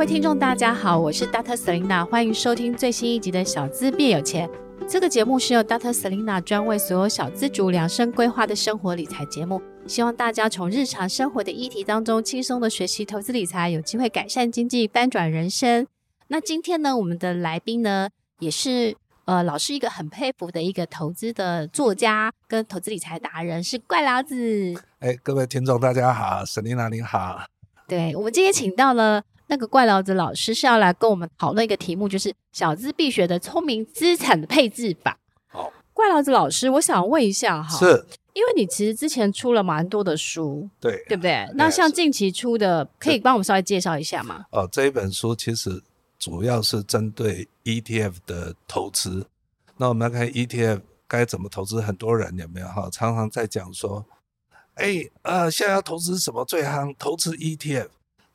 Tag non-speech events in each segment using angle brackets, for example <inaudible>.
位听众，大家好，我是 Dr. Selina，欢迎收听最新一集的《小资变有钱》。这个节目是由 Dr. Selina 专为所有小资族量身规划的生活理财节目，希望大家从日常生活的议题当中轻松的学习投资理财，有机会改善经济，翻转人生。那今天呢，我们的来宾呢，也是呃，老师一个很佩服的一个投资的作家跟投资理财达人，是怪老子。哎，各位听众，大家好，Selina 你好。对，我们今天请到了。那个怪老子老师是要来跟我们讨论一个题目，就是小资必学的聪明资产的配置法。好，怪老子老师，我想问一下哈，是，因为你其实之前出了蛮多的书，对，对不对？那像近期出的，可以帮我们稍微介绍一下吗？哦，这一本书其实主要是针对 ETF 的投资。那我们来看 ETF 该怎么投资，很多人有没有哈？常常在讲说，哎，呃，现在要投资什么最夯？投资 ETF，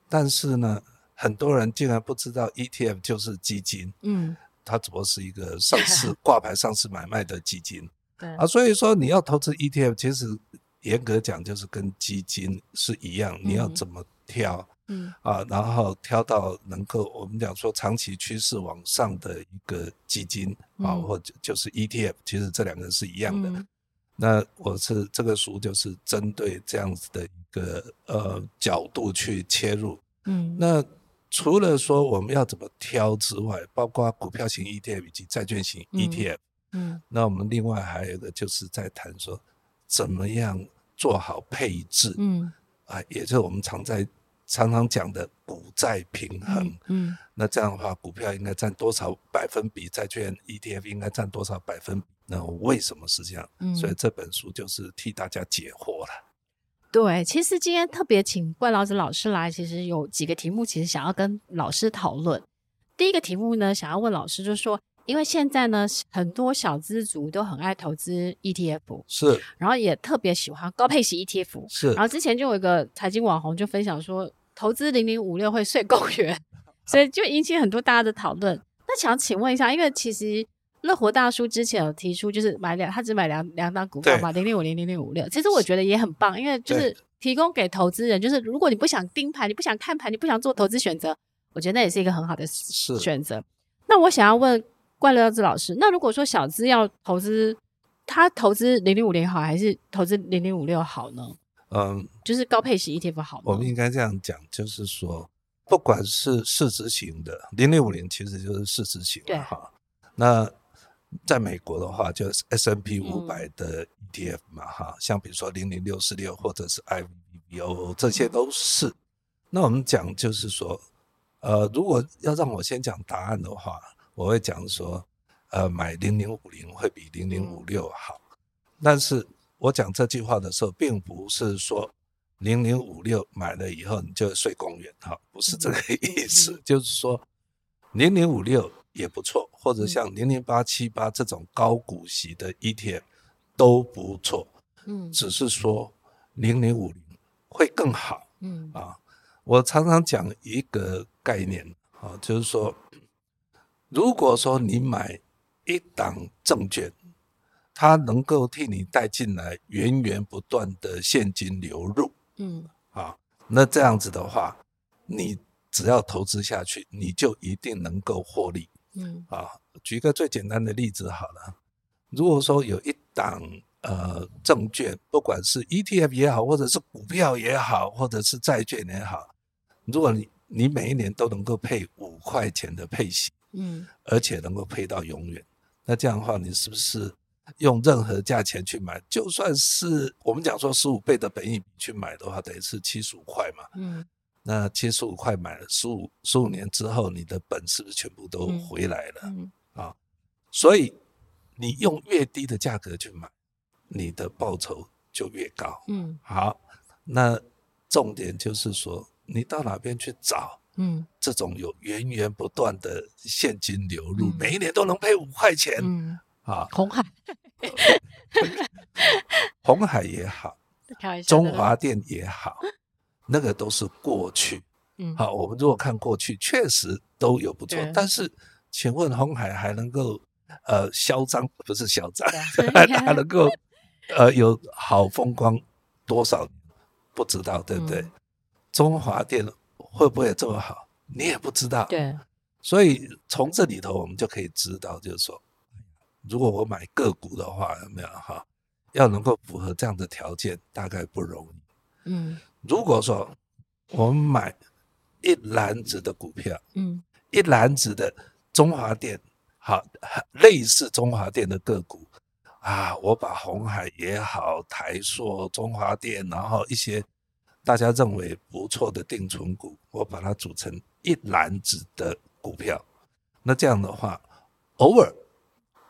但是呢？很多人竟然不知道 ETF 就是基金，嗯，它只不过是一个上市 <laughs> 挂牌上市买卖的基金，对。啊，所以说你要投资 ETF，其实严格讲就是跟基金是一样，你要怎么挑，嗯。啊，然后挑到能够我们讲说长期趋势往上的一个基金啊，或者就是 ETF，其实这两个是一样的。那我是这个书就是针对这样子的一个呃角度去切入，嗯，那。除了说我们要怎么挑之外，包括股票型 ETF 以及债券型 ETF，嗯，嗯，那我们另外还有一个就是在谈说怎么样做好配置，嗯，啊，也就是我们常在常常讲的股债平衡，嗯，嗯，那这样的话，股票应该占多少百分比，债券 ETF 应该占多少百分比？那为什么是这样？嗯，所以这本书就是替大家解惑了。对，其实今天特别请怪老子老师来，其实有几个题目，其实想要跟老师讨论。第一个题目呢，想要问老师，就是说，因为现在呢，很多小资族都很爱投资 ETF，是，然后也特别喜欢高配型 ETF，是。然后之前就有一个财经网红就分享说，投资零零五六会睡公园，<laughs> 所以就引起很多大家的讨论。那想请问一下，因为其实。乐活大叔之前有提出，就是买两，他只买两两档股票嘛，零零五零零零五六。其实我觉得也很棒，因为就是提供给投资人，就是如果你不想盯盘，你不想看盘，你不想做投资选择，我觉得那也是一个很好的选择。那我想要问怪乐子老师，那如果说小资要投资，他投资零零五零好，还是投资零零五六好呢？嗯，就是高配型 ETF 好。我们应该这样讲，就是说，不管是市值型的零零五零，其实就是市值型的哈。那在美国的话，就是 S&P 五百的 ETF 嘛，哈、嗯，像比如说零零六四六或者是 IVVO，这些都是。那我们讲就是说，呃，如果要让我先讲答案的话，我会讲说，呃，买零零五零会比零零五六好。但是我讲这句话的时候，并不是说零零五六买了以后你就睡公园，哈，不是这个意思，就是说零零五六。也不错，或者像零零八七八这种高股息的 ETF 都不错，嗯，只是说零零五零会更好，嗯。啊，我常常讲一个概念啊，就是说，如果说你买一档证券，它能够替你带进来源源不断的现金流入，嗯。啊，那这样子的话，你只要投资下去，你就一定能够获利。嗯啊，举一个最简单的例子好了。如果说有一档呃证券，不管是 ETF 也好，或者是股票也好，或者是债券也好，如果你你每一年都能够配五块钱的配息，嗯，而且能够配到永远，那这样的话，你是不是用任何价钱去买，就算是我们讲说十五倍的本益比去买的话，等于是七十五块嘛，嗯。那七十五块买了十五十五年之后，你的本是不是全部都回来了？嗯嗯、啊，所以你用越低的价格去买，你的报酬就越高。嗯，好，那重点就是说，你到哪边去找？嗯，这种有源源不断的现金流入，嗯、每一年都能配五块钱。嗯，啊，红海，<laughs> 红海也好，中华电也好，那个都是过去。嗯，好，我们如果看过去，确实都有不错。但是，请问红海还能够呃嚣张？不是嚣张，<laughs> 还能够呃有好风光多少？不知道，对不对？嗯、中华电。会不会这么好？你也不知道。对，所以从这里头我们就可以知道，就是说，如果我买个股的话，有没有哈？要能够符合这样的条件，大概不容易。嗯，如果说我们买一篮子的股票，嗯，一篮子的中华电，好，类似中华电的个股啊，我把红海也好，台塑、中华电，然后一些。大家认为不错的定存股，我把它组成一篮子的股票。那这样的话，偶尔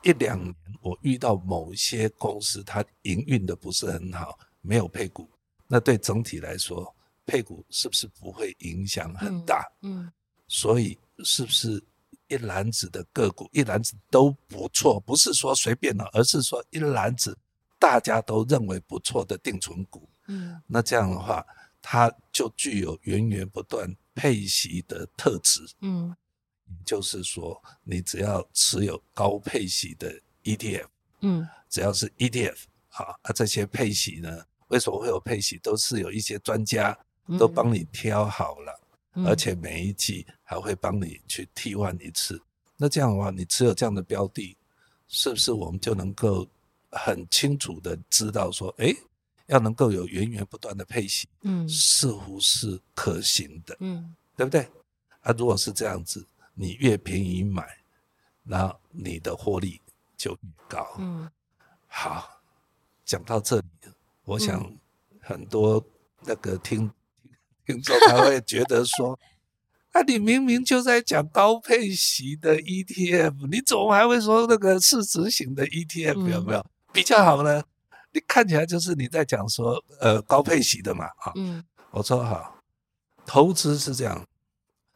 一两年我遇到某些公司它营运的不是很好，没有配股，那对整体来说，配股是不是不会影响很大？嗯，所以是不是一篮子的个股，一篮子都不错？不是说随便的，而是说一篮子大家都认为不错的定存股。嗯，那这样的话。它就具有源源不断配息的特质，嗯，就是说，你只要持有高配息的 ETF，嗯，只要是 ETF，好，啊，这些配息呢，为什么会有配息？都是有一些专家都帮你挑好了，嗯，而且每一季还会帮你去替换一次。那这样的话，你持有这样的标的，是不是我们就能够很清楚的知道说，哎要能够有源源不断的配息，嗯，似乎是可行的，嗯，对不对？啊，如果是这样子，你越便宜买，那你的获利就越高，嗯。好，讲到这里，我想很多那个听、嗯、<laughs> 听众他会觉得说，<laughs> 啊，你明明就在讲高配息的 ETF，你怎么还会说那个市值型的 ETF 有没有、嗯、比较好呢？你看起来就是你在讲说，呃，高配息的嘛，啊，嗯，我说好，投资是这样，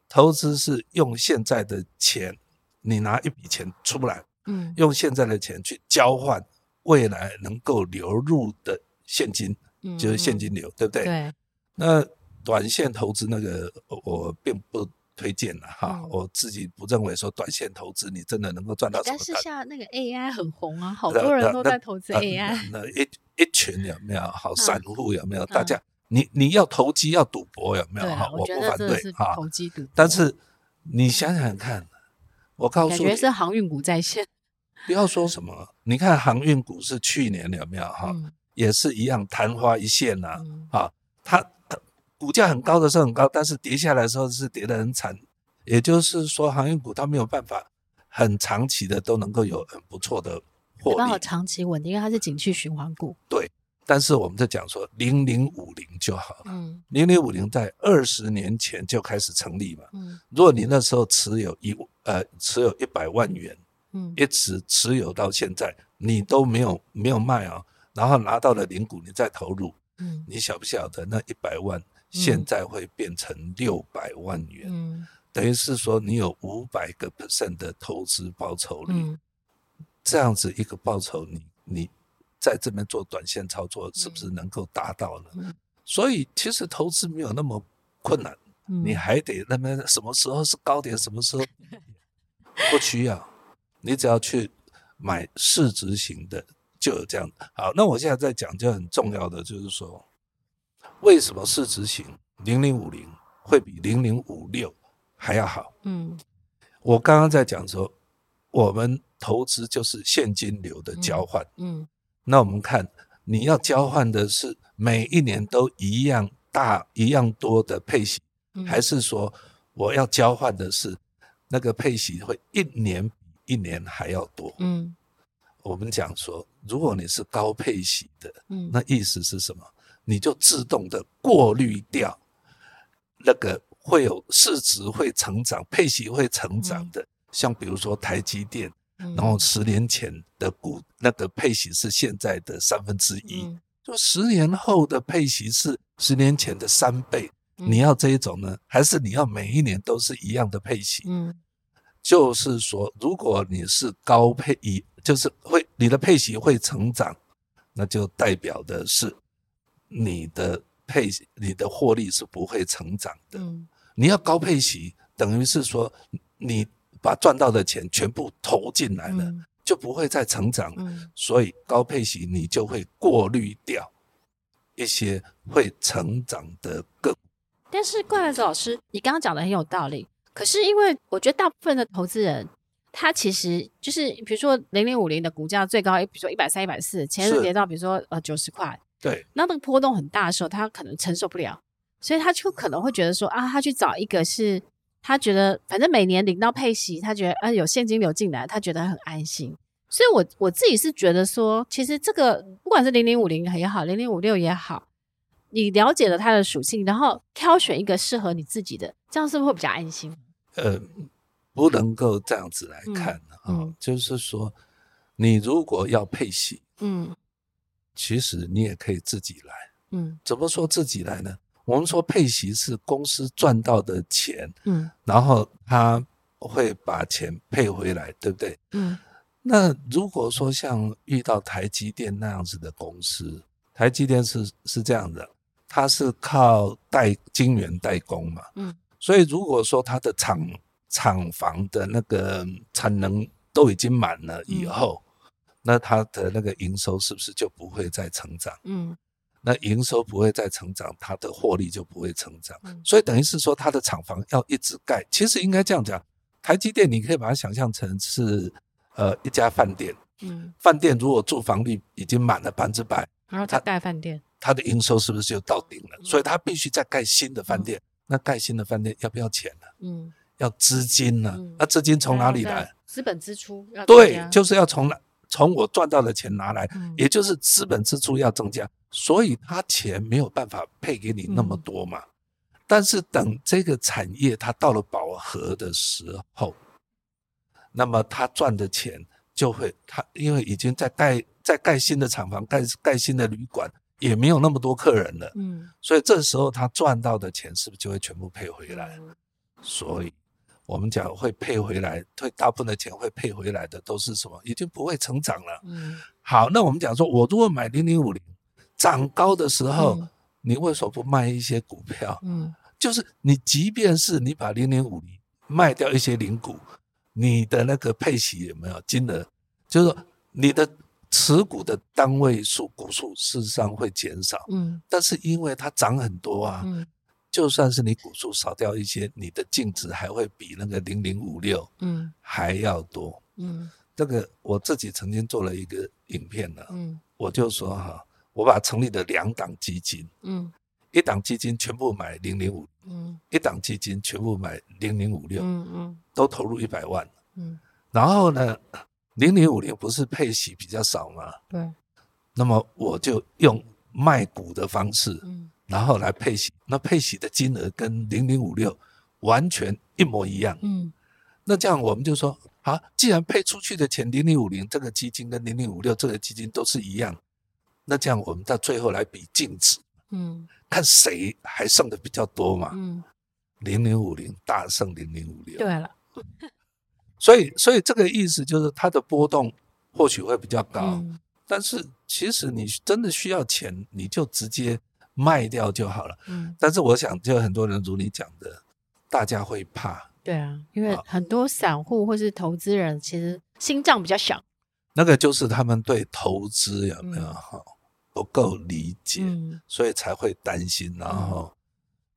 投资是用现在的钱，你拿一笔钱出来，嗯，用现在的钱去交换未来能够流入的现金，嗯，就是现金流，对不对？对，那短线投资那个我并不。推荐了哈，我自己不认为说短线投资你真的能够赚到什么。但是像那个 AI 很红啊，好多人都在投资 AI。那一一群有没有好散户有没有？大家你你要投机要赌博有没有？哈，我不反对哈。投机赌博，但是你想想看，我告诉你，感觉是航运股在线。<laughs> 不要说什么，你看航运股是去年有没有哈？也是一样昙花一现呐，啊，它。股价很高的时候很高，但是跌下来的时候是跌得很惨。也就是说，航运股它没有办法很长期的都能够有很不错的获利，没办法长期稳定，因为它是景气循环股。对，但是我们在讲说零零五零就好了。嗯，零零五零在二十年前就开始成立嘛。嗯，如果你那时候持有一呃持有一百万元，嗯，一直持有到现在，你都没有没有卖啊，然后拿到了零股，你再投入，嗯，你晓不晓得那一百万？现在会变成六百万元，嗯，等于是说你有五百个 percent 的投资报酬率，嗯，这样子一个报酬你，你你在这边做短线操作，是不是能够达到呢？嗯，所以其实投资没有那么困难，嗯，你还得那么什么时候是高点，什么时候？<laughs> 不需要，你只要去买市值型的就有这样。好，那我现在在讲就很重要的就是说。为什么市值型零零五零会比零零五六还要好？嗯，我刚刚在讲说，我们投资就是现金流的交换。嗯，那我们看你要交换的是每一年都一样大、一样多的配息，还是说我要交换的是那个配息会一年比一年还要多？嗯，我们讲说，如果你是高配息的，嗯，那意思是什么？你就自动的过滤掉那个会有市值会成长、配息会成长的，像比如说台积电，然后十年前的股那个配息是现在的三分之一，就十年后的配息是十年前的三倍，嗯、你要这一种呢，还是你要每一年都是一样的配息？嗯，就是说，如果你是高配，以就是会你的配息会成长，那就代表的是你的配你的获利是不会成长的。嗯，你要高配息，等于是说你把赚到的钱全部投进来了。嗯就不会再成长，嗯，所以高配息你就会过滤掉一些会成长的个股。但是怪老师老师，你刚刚讲的很有道理。可是因为我觉得大部分的投资人，他其实就是比如说零零五零的股价最高，比如说一百三、一百四，前日跌到比如说呃九十块，对，那那个波动很大的时候，他可能承受不了，所以他就可能会觉得说啊，他去找一个是。他觉得反正每年领到配息，他觉得啊有现金流进来，他觉得很安心。所以我，我我自己是觉得说，其实这个不管是零零五零也好，零零五六也好，你了解了它的属性，然后挑选一个适合你自己的，这样是不是会比较安心？呃，不能够这样子来看啊，就是说，你如果要配息，嗯，其实你也可以自己来，嗯，怎么说自己来呢？我们说配息是公司赚到的钱，嗯，然后他会把钱配回来，对不对？嗯，那如果说像遇到台积电那样子的公司，台积电是是这样的，它是靠代晶圆代工嘛，嗯，所以如果说它的厂厂房的那个产能都已经满了以后，嗯，那它的那个营收是不是就不会再成长？嗯。那营收不会再成长，它的获利就不会成长，嗯、所以等于是说，它的厂房要一直盖。其实应该这样讲，台积电你可以把它想象成是呃一家饭店，嗯，饭店如果住房率已经满了百分之百，然后它盖饭店，它的营收是不是就到顶了？嗯、所以它必须再盖新的饭店。嗯、那盖新的饭店要不要钱呢？嗯，要资金呢？嗯、那资金从哪里来？资本支出要对，就是要从哪？从我赚到的钱拿来，嗯、也就是资本支出要增加，所以他钱没有办法配给你那么多嘛。嗯、但是等这个产业它到了饱和的时候，那么他赚的钱就会，他因为已经在盖在盖新的厂房，盖盖新的旅馆，也没有那么多客人了，嗯，所以这时候他赚到的钱是不是就会全部配回来？嗯、所以。我们讲会配回来，会大部分的钱会配回来的都是什么？已经不会成长了。嗯，好，那我们讲说，我如果买零零五零，涨高的时候，嗯、你为什么不卖一些股票？嗯，<laughs> 就是你即便是你把零零五零卖掉一些零股，你的那个配息有没有金额？就是说你的持股的单位数股数事实上会减少。嗯，但是因为它涨很多啊。嗯。就算是你股数少掉一些，你的净值还会比那个零零五六嗯。还要多嗯。这个我自己曾经做了一个影片呢，嗯，我就说哈，我把成立的两档基金，嗯，一档基金全部买零零五，嗯，一档基金全部买零零五六，嗯嗯，都投入一百万，嗯，然后呢，零零五六不是配息比较少吗？对，那么我就用卖股的方式，嗯。然后来配息，那配息的金额跟零零五六完全一模一样。嗯，那这样我们就说，好，既然配出去的钱零零五零这个基金跟零零五六这个基金都是一样，那这样我们到最后来比净值，嗯，看谁还剩的比较多嘛。嗯，零零五零大胜零零五六。对了，<laughs> 所以所以这个意思就是它的波动或许会比较高，嗯，但是其实你真的需要钱，你就直接。卖掉就好了。嗯，但是我想，就很多人如你讲的，大家会怕。对啊，因为很多散户或是投资人其实心脏比较小。那个就是他们对投资有没有哈不够理解，嗯，所以才会担心，然后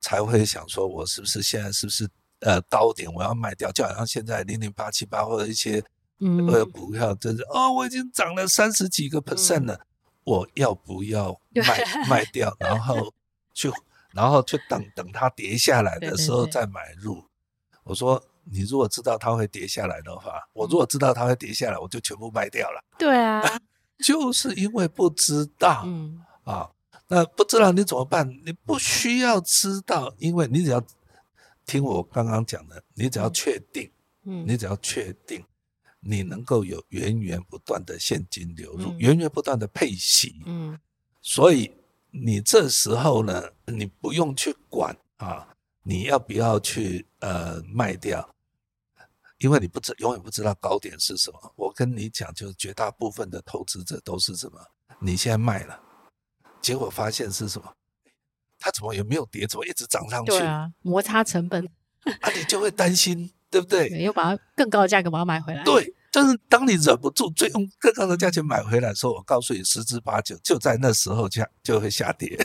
才会想说，我是不是现在是不是呃高点我要卖掉？就好像现在零零八七八或者一些呃股票，真是哦，我已经涨了三十几个 percent 了。我要不要卖卖掉，<laughs> 然后去，然后去等等它跌下来的时候再买入。对对对。我说，你如果知道它会跌下来的话，我如果知道它会跌下来，我就全部卖掉了。对啊，<laughs> 就是因为不知道，嗯啊，那不知道你怎么办？你不需要知道，因为你只要听我刚刚讲的，你只要确定，嗯，你只要确定。你能够有源源不断的现金流入，嗯、源源不断的配息，嗯，所以你这时候呢，你不用去管啊，你要不要去呃卖掉？因为你不知永远不知道高点是什么。我跟你讲，就是绝大部分的投资者都是什么？你现在卖了，结果发现是什么？它怎么也没有跌，怎么一直涨上去？对啊，摩擦成本，<laughs> 啊，你就会担心，对不对？又把它更高的价格把它买回来。对，但是当你忍不住，最用更高的价钱买回来的时候，我告诉你，十之八九就在那时候下就会下跌。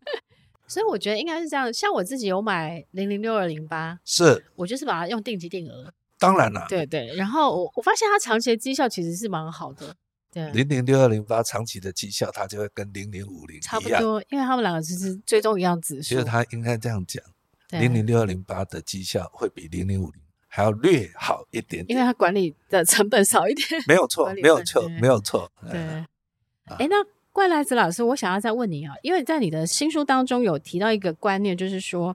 <laughs> 所以我觉得应该是这样。像我自己有买零零六二零八，是我就是把它用定期定额。当然了，对对。然后我我发现它长期的绩效其实是蛮好的。对，零零六二零八长期的绩效，它就会跟零零五零差不多，因为他们两个其实最终一样指数。其实它应该这样讲，零零六二零八的绩效会比零零五零还要略好一点点，因为它管理的成本少一点。没有错，没有错，没有错。对，哎、嗯，那怪来子老师，我想要再问你啊，因为在你的新书当中有提到一个观念，就是说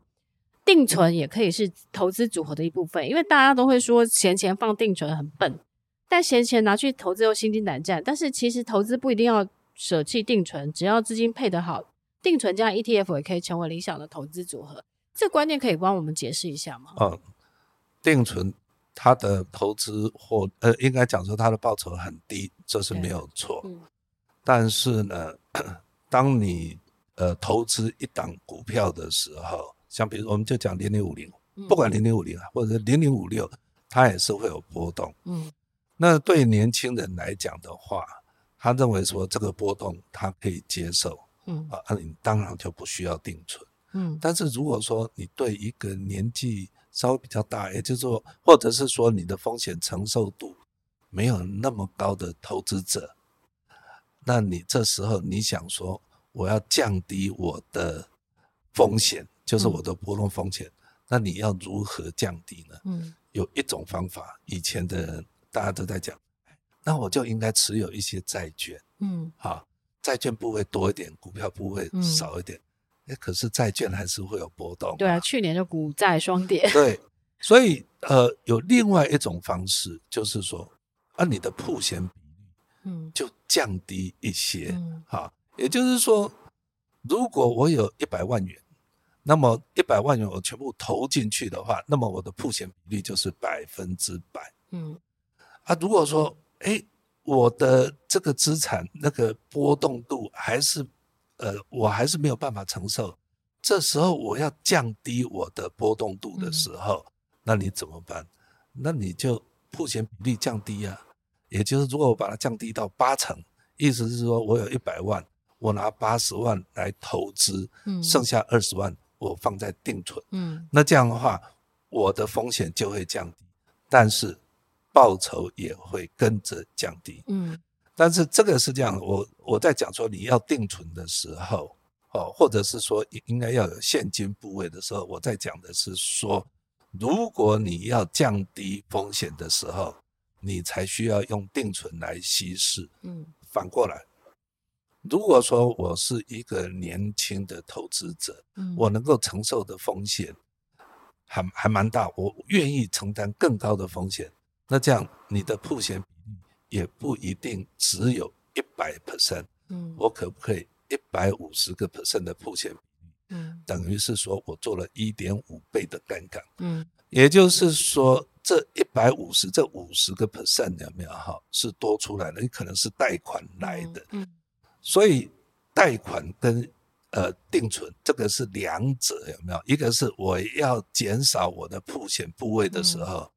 定存也可以是投资组合的一部分，因为大家都会说闲钱放定存很笨。但闲钱拿去投资又心惊胆战，但是其实投资不一定要舍弃定存，只要资金配得好，定存加 ETF 也可以成为理想的投资组合。这个观念可以帮我们解释一下吗？嗯，定存它的投资或呃，应该讲说它的报酬很低，这是没有错。嗯，但是呢，<clears throat> 当你呃投资一档股票的时候，像比如我们就讲零零五零，不管零零五零啊，或者零零五六，它也是会有波动。嗯。那对年轻人来讲的话，他认为说这个波动他可以接受，嗯啊，那你当然就不需要定存，嗯。但是如果说你对一个年纪稍微比较大，也就是说，或者是说你的风险承受度没有那么高的投资者，那你这时候你想说我要降低我的风险，就是我的波动风险，那你要如何降低呢？嗯，有一种方法，以前的人。大家都在讲，那我就应该持有一些债券，嗯，好，债券部位多一点，股票部位少一点，可是债券还是会有波动。对啊，去年就股债双跌。对，所以呃，有另外一种方式，就是说，啊，你的铺险比率，嗯，就降低一些，嗯，好，也就是说，如果我有一百万元，那么一百万元我全部投进去的话，那么我的铺险比例就是百分之百，嗯。啊，如果说，哎，我的这个资产那个波动度还是，呃，我还是没有办法承受，这时候我要降低我的波动度的时候，嗯、那你怎么办？那你就曝险比例降低啊，也就是如果我把它降低到八成，意思是说我有一百万，我拿八十万来投资，嗯，剩下二十万我放在定存，嗯，那这样的话，我的风险就会降低，但是。报酬也会跟着降低，嗯，但是这个是这样，我我在讲说你要定存的时候，哦，或者是说应该要有现金部位的时候，我在讲的是说，如果你要降低风险的时候，你才需要用定存来稀释，嗯，反过来，如果说我是一个年轻的投资者，嗯，我能够承受的风险还还蛮大，我愿意承担更高的风险。那这样，你的铺险也不一定只有一百 percent，嗯，我可不可以一百五十个 percent 的曝险比例？嗯，等于是说我做了一点五倍的杠杆，嗯，也就是说这一百五十这五十个 percent 有没有哈是多出来的？你可能是贷款来的，嗯，所以贷款跟呃定存这个是两者有没有？一个是我要减少我的铺险部位的时候。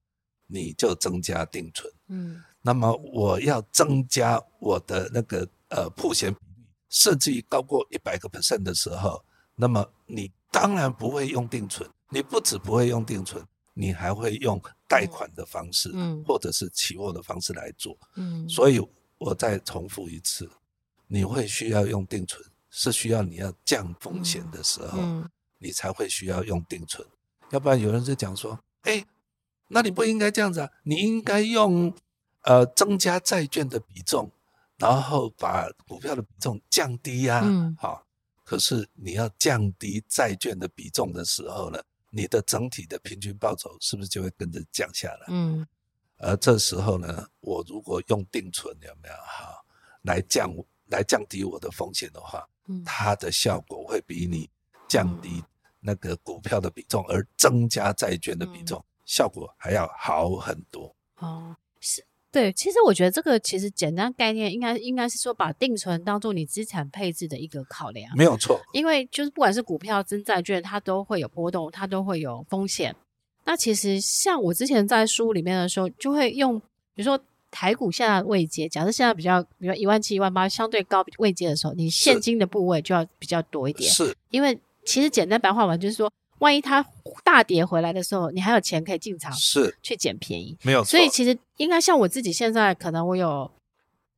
你就增加定存，嗯，那么我要增加我的那个呃曝险比率，甚至于高过一百个 percent 的时候，那么你当然不会用定存，你不止不会用定存，你还会用贷款的方式，嗯，或者是期货的方式来做，嗯，所以我再重复一次，你会需要用定存，是需要你要降风险的时候，嗯，你才会需要用定存，要不然有人就讲说，哎。那你不应该这样子啊！你应该用，呃，增加债券的比重，然后把股票的比重降低呀。嗯。好，可是你要降低债券的比重的时候呢，你的整体的平均报酬是不是就会跟着降下来？嗯。而这时候呢，我如果用定存有没有哈，来降来降低我的风险的话，它的效果会比你降低那个股票的比重而增加债券的比重，效果还要好很多。哦，是。对，其实我觉得这个其实简单概念应该应该是说，把定存当做你资产配置的一个考量，没有错。因为就是不管是股票、跟债券，它都会有波动，它都会有风险。那其实像我之前在书里面的时候，就会用比如说台股现在位阶，假设现在比较，比如一万七、一万八相对高位阶的时候，你现金的部位就要比较多一点，是。因为其实简单白话文就是说。万一它大跌回来的时候，你还有钱可以进场，是。去捡便宜，没有错。所以其实应该像我自己现在，可能我有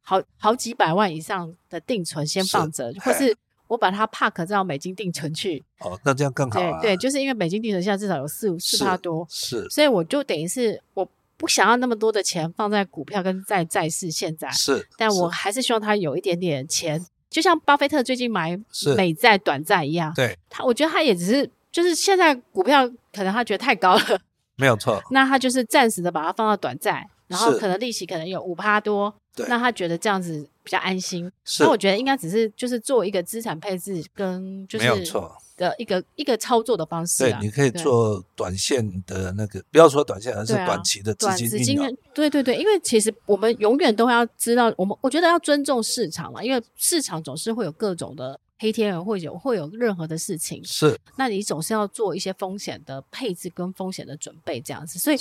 好好几百万以上的定存先放着，或是我把它 park 到美金定存去。哦，那这样更好啊。对对，就是因为美金定存现在至少有四五四趴多，是，所以我就等于是我不想要那么多的钱放在股票跟在债市现在，是，但我还是希望它有一点点钱，就像巴菲特最近买美债短债一样，对。他，我觉得他也只是。就是现在股票可能他觉得太高了，没有错。<laughs> 那他就是暂时的把它放到短债，然后可能利息可能有五趴多，对，那他觉得这样子比较安心。是，那我觉得应该只是就是做一个资产配置跟就是没有错的一个一个操作的方式。对，你可以做短线的那个，不要说短线，而是短期的资金资金。对对对，因为其实我们永远都要知道，我们我觉得要尊重市场嘛，因为市场总是会有各种的。黑天鹅会有会有任何的事情，是，那你总是要做一些风险的配置跟风险的准备，这样子。所以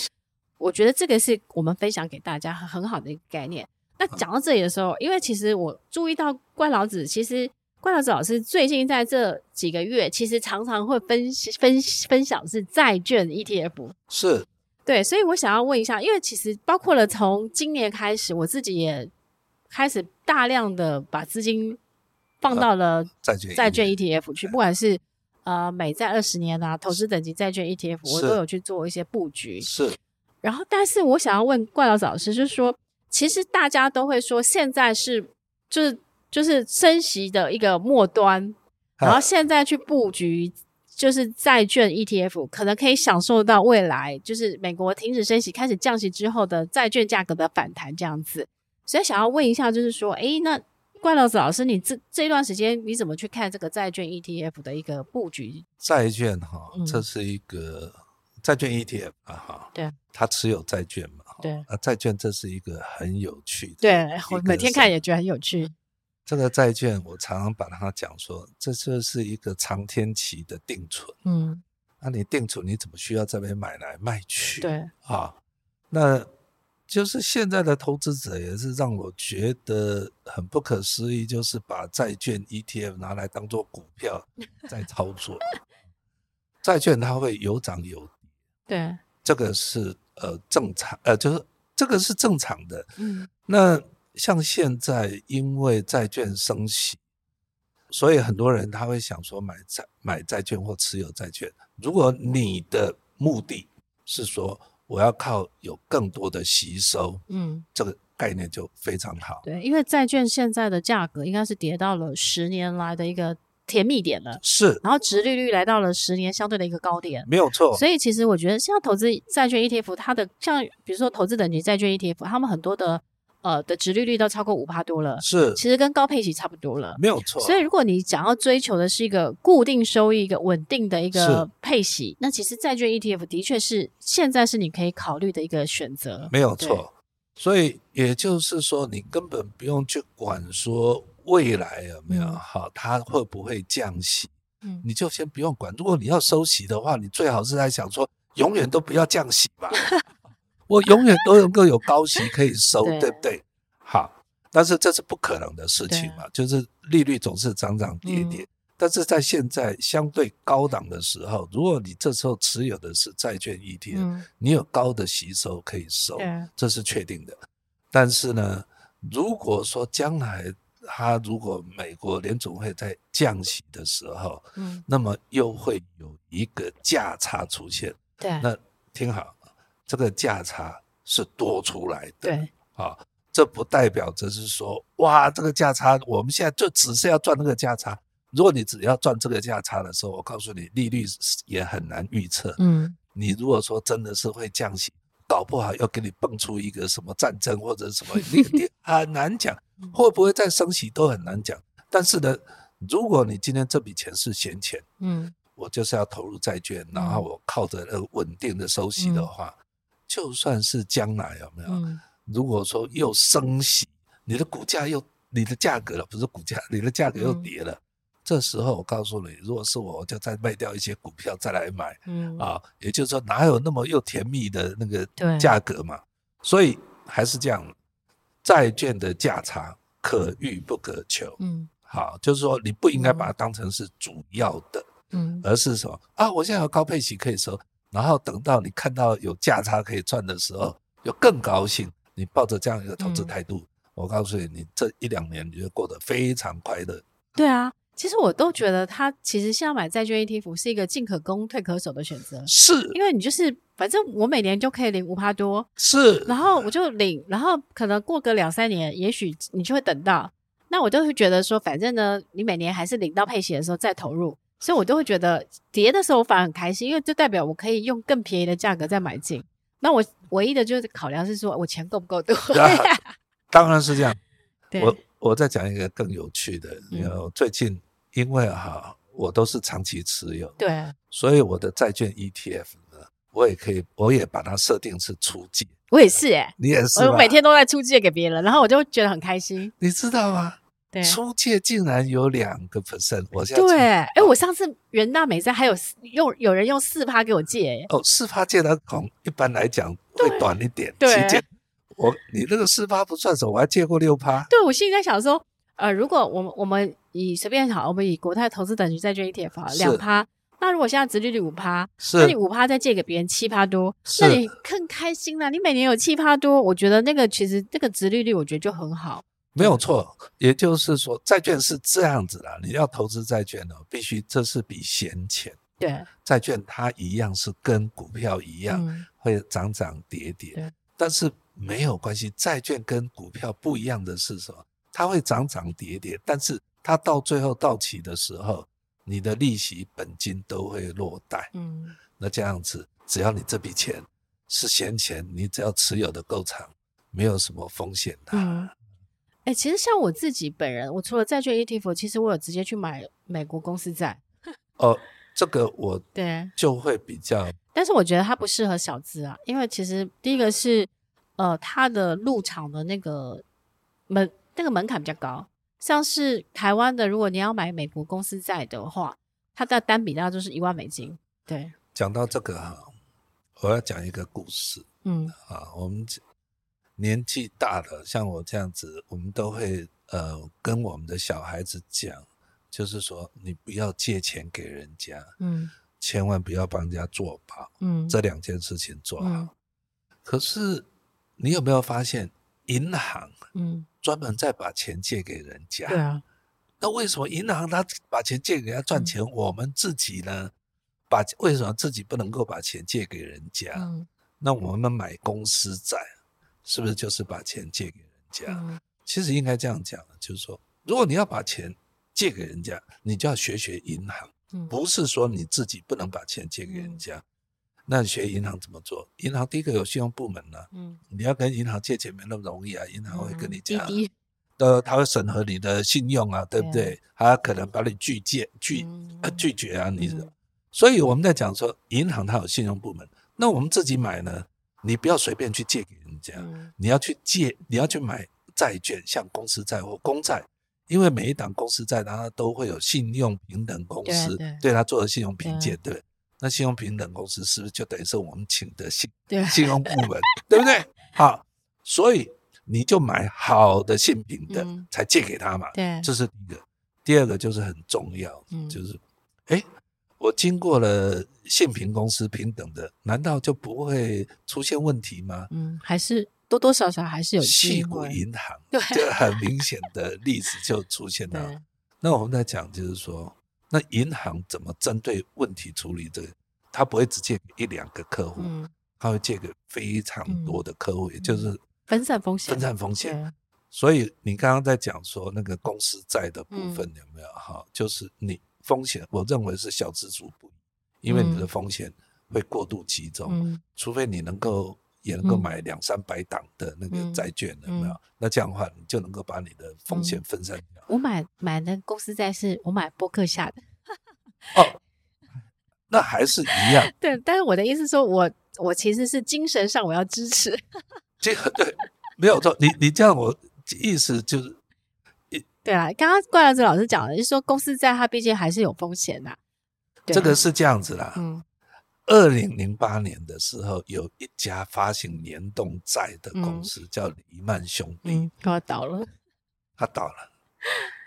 我觉得这个是我们分享给大家很很好的一个概念。那讲到这里的时候，因为其实我注意到怪老子，其实怪老子老师最近在这几个月，其实常常会分分分享是债券 ETF，是对。所以我想要问一下，因为其实包括了从今年开始，我自己也开始大量的把资金。放到了债券债券 ETF 去，不管是呃美债二十年啊，投资等级债券 ETF，我都有去做一些布局。是，然后，但是我想要问怪老子老师，就是说，其实大家都会说，现在是就是就是升息的一个末端，然后现在去布局就是债券 ETF，可能可以享受到未来就是美国停止升息、开始降息之后的债券价格的反弹这样子。所以想要问一下，就是说，哎，那。怪老子老师，你这这一段时间你怎么去看这个债券 ETF 的一个布局？债券哈，这是一个债券 ETF 啊哈，对，他持有债券嘛，对啊，债券这是一个很有趣的，对我每天看也觉得很有趣。这个债券我常常把它讲说，这就是一个长天期的定存，嗯，那你定存你怎么需要这边买来卖去？对啊，那。就是现在的投资者也是让我觉得很不可思议，就是把债券 ETF 拿来当做股票 <laughs> 在操作，债券它会有涨有跌，对，这个是呃正常，呃就是这个是正常的。嗯，那像现在因为债券升息，所以很多人他会想说买债买债券或持有债券。如果你的目的是说，我要靠有更多的吸收，嗯，这个概念就非常好。对，因为债券现在的价格应该是跌到了十年来的一个甜蜜点了，是。然后殖利率来到了十年相对的一个高点，没有错。所以其实我觉得，像投资债券 ETF，它的像比如说投资等级债券 ETF，他们很多的。呃的殖利率都超过五趴多了，是，其实跟高配息差不多了，没有错。所以如果你想要追求的是一个固定收益、一个稳定的一个配息，那其实债券 ETF 的确是现在是你可以考虑的一个选择，没有错。所以也就是说，你根本不用去管说未来有没有好，嗯，它会不会降息，嗯，你就先不用管。如果你要收息的话，你最好是在想说，永远都不要降息吧。我永远都能够有高息可以收，对，对不对？好，但是这是不可能的事情嘛，就是利率总是涨涨跌跌。嗯、但是在现在相对高档的时候，如果你这时候持有的是债券 ETF，、嗯、你有高的息收可以收，这是确定的。但是呢，如果说将来它如果美国联总会在降息的时候，嗯，那么又会有一个价差出现。对，那听好。这个价差是多出来的，对，啊，这不代表着是说，哇，这个价差我们现在就只是要赚那个价差。如果你只要赚这个价差的时候，我告诉你，利率也很难预测。嗯，你如果说真的是会降息，搞不好要给你蹦出一个什么战争或者什么，你你很难讲，<laughs> 会不会再升息都很难讲。但是呢，如果你今天这笔钱是闲钱，嗯，我就是要投入债券，然后我靠着那个稳定的收息的话，嗯、就算是将来有没有？嗯、如果说又升息，你的股价又你的价格了，不是股价，你的价格又跌了，嗯、这时候我告诉你，如果是我，我就再卖掉一些股票再来买，嗯。啊，也就是说哪有那么又甜蜜的那个价格嘛？所以还是这样，债券的价差可遇不可求，嗯。好，就是说你不应该把它当成是主要的，嗯，而是什么？啊，我现在有高配息可以收，然后等到你看到有价差可以赚的时候，就更高兴。你抱着这样一个投资态度，嗯、我告诉你，你这一两年你就过得非常快乐。对啊，其实我都觉得他其实现在买债券 ETF 是一个进可攻退可守的选择，是因为你就是反正我每年就可以领五趴多，是，然后我就领，然后可能过个两三年，也许你就会等到。那我就会觉得说，反正呢，你每年还是领到配息的时候再投入，所以我都会觉得跌的时候我反而很开心，因为这代表我可以用更便宜的价格再买进。那我唯一的就是考量是说我钱够不够多？<laughs> 当然是这样。<laughs> 对我我再讲一个更有趣的，因为、嗯、最近因为哈，我都是长期持有，对，所以我的债券 ETF 呢，我也可以，我也把它设定是出借。我也是哎、欸，你也是，我每天都在出借给别人，然后我就觉得很开心。你知道吗？对，出借竟然有两个 percent，我现在对，哎、欸，我上次元大美债还有用有人用四趴给我借，哦，四趴借的孔一般来讲会短一点，对，我你那个四趴不算什么，我还借过六趴。对，我现在想说，呃，如果我们我们以随便好，我们以国泰投资等级债券 ETF 两趴，那如果现在殖利率五趴，那你五趴再借给别人七趴多，那你更开心了。你每年有七趴多，我觉得那个其实那个殖利率我觉得就很好。没有错，也就是说，债券是这样子的，你要投资债券呢，必须这是笔闲钱。对，债券它一样是跟股票一样，嗯、会涨涨跌跌。对但是没有关系，债券跟股票不一样的是什么？它会涨涨跌跌，但是它到最后到期的时候，你的利息本金都会落袋。嗯，那这样子，只要你这笔钱是闲钱，你只要持有的够长，没有什么风险的。嗯哎、欸，其实像我自己本人，我除了债券 ETF，其实我有直接去买美国公司债。<laughs> 哦，这个我对就会比较，但是我觉得它不适合小资啊，因为其实第一个是呃，它的入场的那个门那个门槛比较高，像是台湾的，如果你要买美国公司债的话，它的单笔大概就是一万美金。对，讲到这个哈，我要讲一个故事。嗯，啊，我们。年纪大了，像我这样子，我们都会呃跟我们的小孩子讲，就是说你不要借钱给人家，嗯，千万不要帮人家做保，嗯，这两件事情做好。嗯、可是你有没有发现，银行嗯专门在把钱借给人家？对啊、嗯，那为什么银行他把钱借给人家赚钱，嗯、我们自己呢？把为什么自己不能够把钱借给人家？嗯、那我们买公司债。是不是就是把钱借给人家？嗯、其实应该这样讲，就是说，如果你要把钱借给人家，你就要学学银行，嗯、不是说你自己不能把钱借给人家。嗯、那你学银行怎么做？银行第一个有信用部门呢、啊，嗯、你要跟银行借钱没那么容易啊，银行会跟你讲，嗯、呃，他会审核你的信用啊，对不对？他、嗯、可能把你拒借拒、拒绝啊，你。嗯、所以我们在讲说，银行它有信用部门，那我们自己买呢？你不要随便去借给人家，嗯、你要去借，你要去买债券，像公司债或公债，因为每一档公司债，它都会有信用平等公司对，对。它做的信用评鉴，对，对，那信用平等公司是不是就等于是我们请的信对。信用部门，<laughs> 对不对？好，所以你就买好的信评的，嗯、才借给他嘛，对，这是第一个。第二个就是很重要，嗯、就是，哎。我经过了信评公司平等的，难道就不会出现问题吗？嗯，还是多多少少还是有矽谷银行，对，就很明显的例子就出现了。<laughs> 那我们在讲就是说，那银行怎么针对问题处理这个？他不会只借给一两个客户，嗯，他会借给非常多的客户，嗯、也就是分散风险，分散风险。所以你刚刚在讲说那个公司债的部分有没有？哈、嗯，就是你。风险，我认为是小资族不，因为你的风险会过度集中，嗯、除非你能够也能够买两三百档的那个债券，有没有？那这样的话，你就能够把你的风险分散掉。我买买那公司债是我买博客下的。哦，那还是一样。<laughs> 对，但是我的意思说，我我其实是精神上我要支持。<laughs> 这个对，没有错。你你这样，我意思就是，对啊。刚刚怪老师老师讲的，就是说公司债它毕竟还是有风险的、啊。这个是这样子啦。嗯。二零零八年的时候，有一家发行联动债的公司叫黎曼兄弟，嗯，他倒了，他倒了，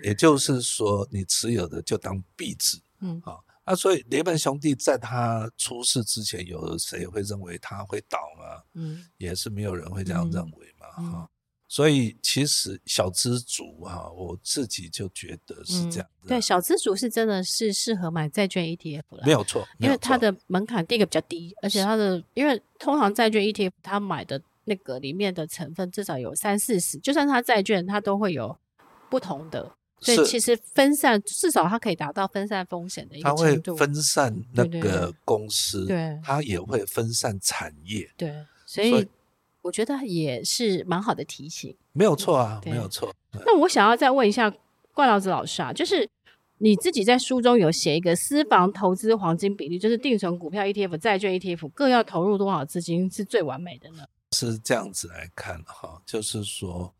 也就是说，你持有的就当壁纸，嗯，啊，那所以雷曼兄弟在他出事之前，有谁会认为他会倒吗？嗯，也是没有人会这样认为嘛，哈、所以其实小资族啊，我自己就觉得是这样、嗯。对，小资族是真的是适合买债券 ETF 了，没有错，因为它的门槛第一个比较低，而且它的因为通常债券 ETF 它买的那个里面的成分至少有三四十，就算它债券它都会有不同的，所以其实分散至少它可以达到分散风险的一个程度。它会分散那个公司，对，它也会分散产业，对，所以。我觉得也是蛮好的提醒，没有错啊，没有错。那我想要再问一下怪老子老师啊，就是你自己在书中有写一个私房投资黄金比例，就是定存股票 ETF、债券 ETF 各要投入多少资金是最完美的呢？是这样子来看哈，就是说，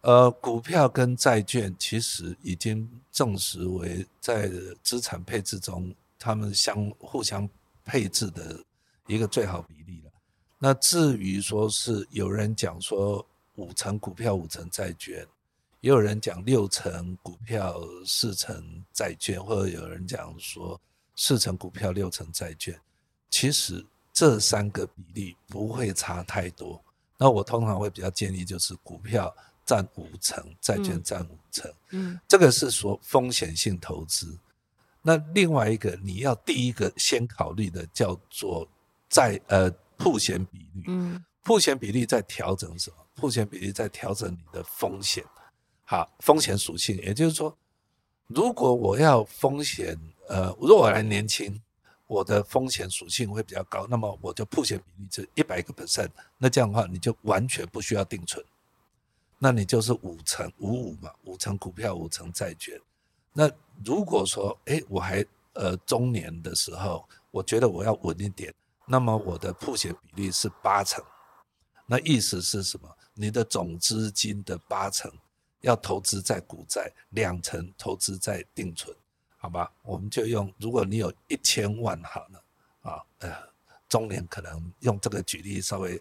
呃，股票跟债券其实已经证实为在资产配置中，他们相互相配置的一个最好比例了。那至于说是有人讲说五成股票五成债券，也有人讲六成股票四成债券，或者有人讲说四成股票六成债券，其实这三个比例不会差太多。那我通常会比较建议就是股票占五成，债券占五成，嗯，这个是说风险性投资。那另外一个你要第一个先考虑的叫做债呃。曝险比率，嗯，铺险比例在调整什么？铺险比例在调整你的风险，好，风险属性，也就是说，如果我要风险，呃，如果我还年轻，我的风险属性会比较高，那么我就铺险比例是一百个 percent，那这样的话，你就完全不需要定存，那你就是五成五五嘛，五成股票，五成债券。那如果说，哎，我还呃中年的时候，我觉得我要稳一点。那么我的曝险比例是八成，那意思是什么？你的总资金的八成要投资在股债，两成投资在定存，好吧？我们就用，如果你有一千万好了，啊，呃，中年可能用这个举例稍微，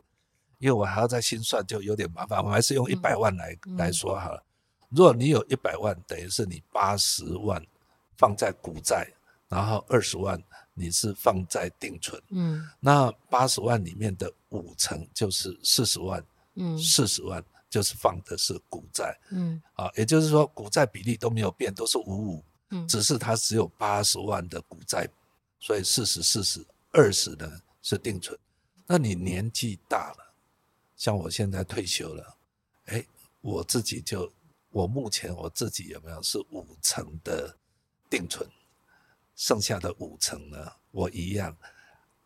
因为我还要再心算，就有点麻烦，我还是用一百万来、嗯、来说好了。如果你有一百万，等于是你八十万放在股债，然后二十万。你是放在定存，嗯，那八十万里面的五成就是四十万，嗯，四十万就是放的是股债，嗯，啊，也就是说股债比例都没有变，都是五五，嗯，只是它只有八十万的股债，所以四十四十二十呢是定存。那你年纪大了，像我现在退休了，哎，我自己就我目前我自己有没有是五成的定存？剩下的五成呢，我一样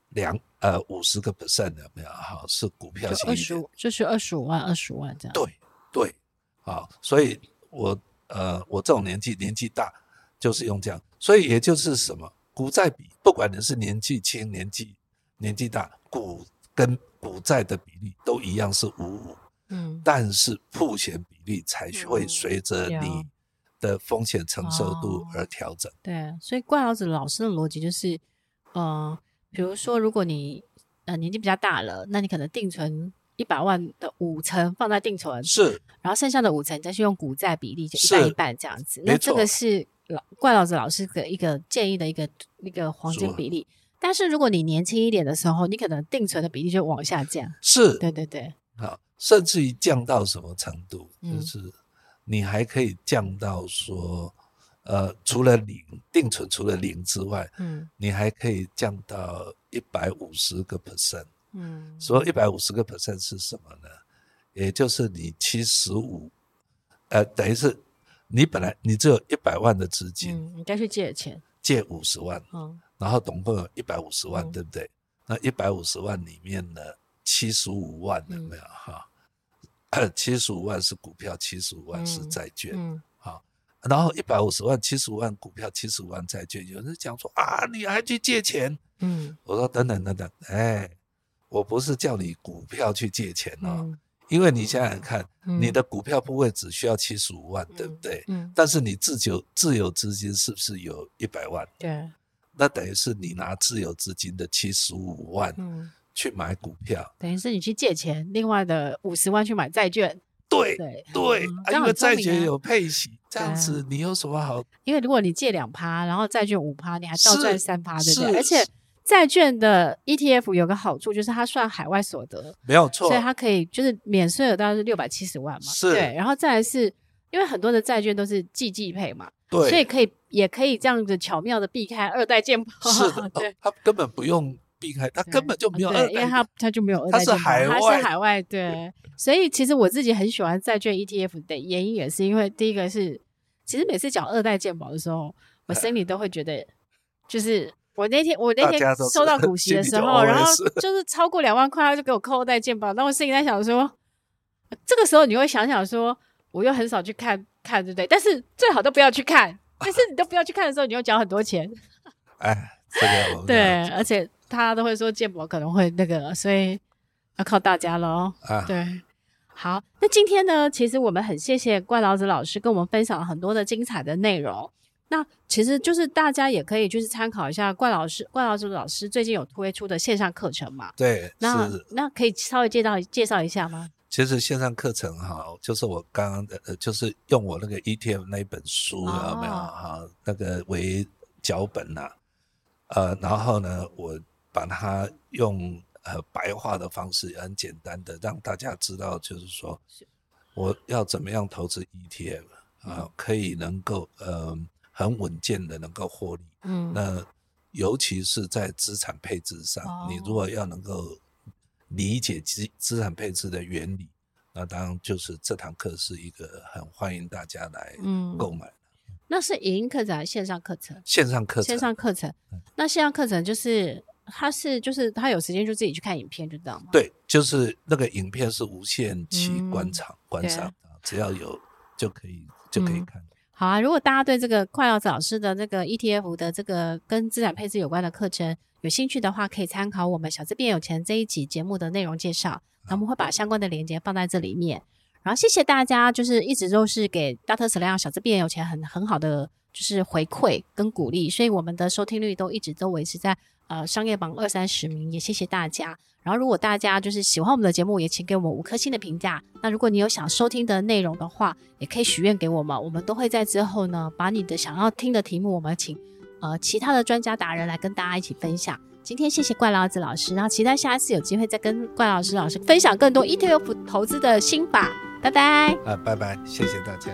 两呃五十个 percent 有没有哈？是股票型，二十五就是二十五万，二十五万这样。对对，啊，所以我呃我这种年纪年纪大就是用这样，所以也就是什么股债比，不管你是年纪轻年纪年纪大，股跟股债的比例都一样是五五，嗯，但是曝险比例才会随着你。嗯的风险承受度而调整。哦，对，所以怪老子老师的逻辑就是，呃，比如说，如果你呃年纪比较大了，那你可能定存一百万的五成放在定存，是，然后剩下的五成你再去用股债比例，就一半一半这样子。那这个是老怪老子老师的一个建议的一个一个黄金比例。但是如果你年轻一点的时候，你可能定存的比例就往下降。是，对对对，好，甚至于降到什么程度，就是。嗯你还可以降到说，呃，除了零定存除了零之外，嗯，你还可以降到一百五十个 percent，嗯，所以一百五十个 percent 是什么呢？也就是你七十五，呃，等于是你本来你只有一百万的资金，嗯，你该去借钱，借五十万，嗯，然后总共有一百五十万，嗯，对不对？那一百五十万里面呢，七十五万有没有？哈？七十五万是股票，七十五万是债券，嗯，好，然后一百五十万，七十五万股票，七十五万债券，有人讲说啊，你还去借钱？嗯，我说等等等等，哎，我不是叫你股票去借钱哦，嗯、因为你想想看，嗯、你的股票部位只需要七十五万，嗯、对不对？嗯，但是你自有自有资金是不是有一百万？对，那等于是你拿自有资金的七十五万，嗯。去买股票，等于是你去借钱，另外的五十万去买债券。对对对，因为债券有配息，这样子你有什么好？因为如果你借两趴，然后债券五趴，你还倒赚三趴，对不对？而且债券的 ETF 有个好处就是它算海外所得，没有错，所以它可以就是免税额大概是六百七十万嘛。是，对，然后再来是因为很多的债券都是季季配嘛，对，所以可以也可以这样子巧妙的避开二代健保。是的，<laughs> 对，它根本不用。避开他根本就没有，因为他他就没有，他是海外，他是海外，对，所以其实我自己很喜欢债券 ETF 的原因也是因为第一个是，其实每次讲二代健保的时候，我心里都会觉得，就是我那天我那天收到股息的时候，然后就 <laughs> 是超过两万块，他就给我扣二代健保，那我心里在想说，这个时候你会想想说，我又很少去看看，对不对？但是最好都不要去看，但是你都不要去看的时候，你又缴很多钱，哎，这个对，而且。他都会说健保可能会那个，所以要靠大家喽。啊，对，好，那今天呢，其实我们很谢谢怪老子老师跟我们分享了很多的精彩的内容。那其实就是大家也可以就是参考一下怪老师，怪老子老师最近有推出的线上课程嘛？对，那那可以稍微介绍介绍一下吗？其实线上课程哈，就是我刚刚的，呃，就是用我那个 ETF 那一本书有没有哈？哦、那个为脚本呐、啊，呃，然后呢，我。把它用呃白话的方式，很简单的让大家知道，就是说我要怎么样投资 ETF 啊，可以能够呃很稳健的能够获利。嗯，那尤其是在资产配置上，你如果要能够理解资资产配置的原理，那当然就是这堂课是一个很欢迎大家来购买。那是影音课程还是线上课程？线上课程。线上课程。那线上课程就是。他是就是他有时间就自己去看影片，就这样吗？对，就是那个影片是无限期观赏、嗯、观赏，只要有就可以就可以看、嗯。好啊，如果大家对这个怪老子老师的这个 ETF 的这个跟资产配置有关的课程有兴趣的话，可以参考我们小资变有钱这一集节目的内容介绍，那我们会把相关的链接放在这里面。然后谢谢大家，就是一直都是给大特质量小资变有钱很很好的就是回馈跟鼓励，所以我们的收听率都一直都维持在。呃，商业榜二三十名，也谢谢大家。然后，如果大家就是喜欢我们的节目，也请给我们五颗星的评价。那如果你有想收听的内容的话，也可以许愿给我们，我们都会在之后呢，把你的想要听的题目，我们请呃其他的专家达人来跟大家一起分享。今天谢谢怪老子老师，然后期待下一次有机会再跟怪老师老师分享更多 ETF 投资的心法。拜拜。啊，拜拜，谢谢大家。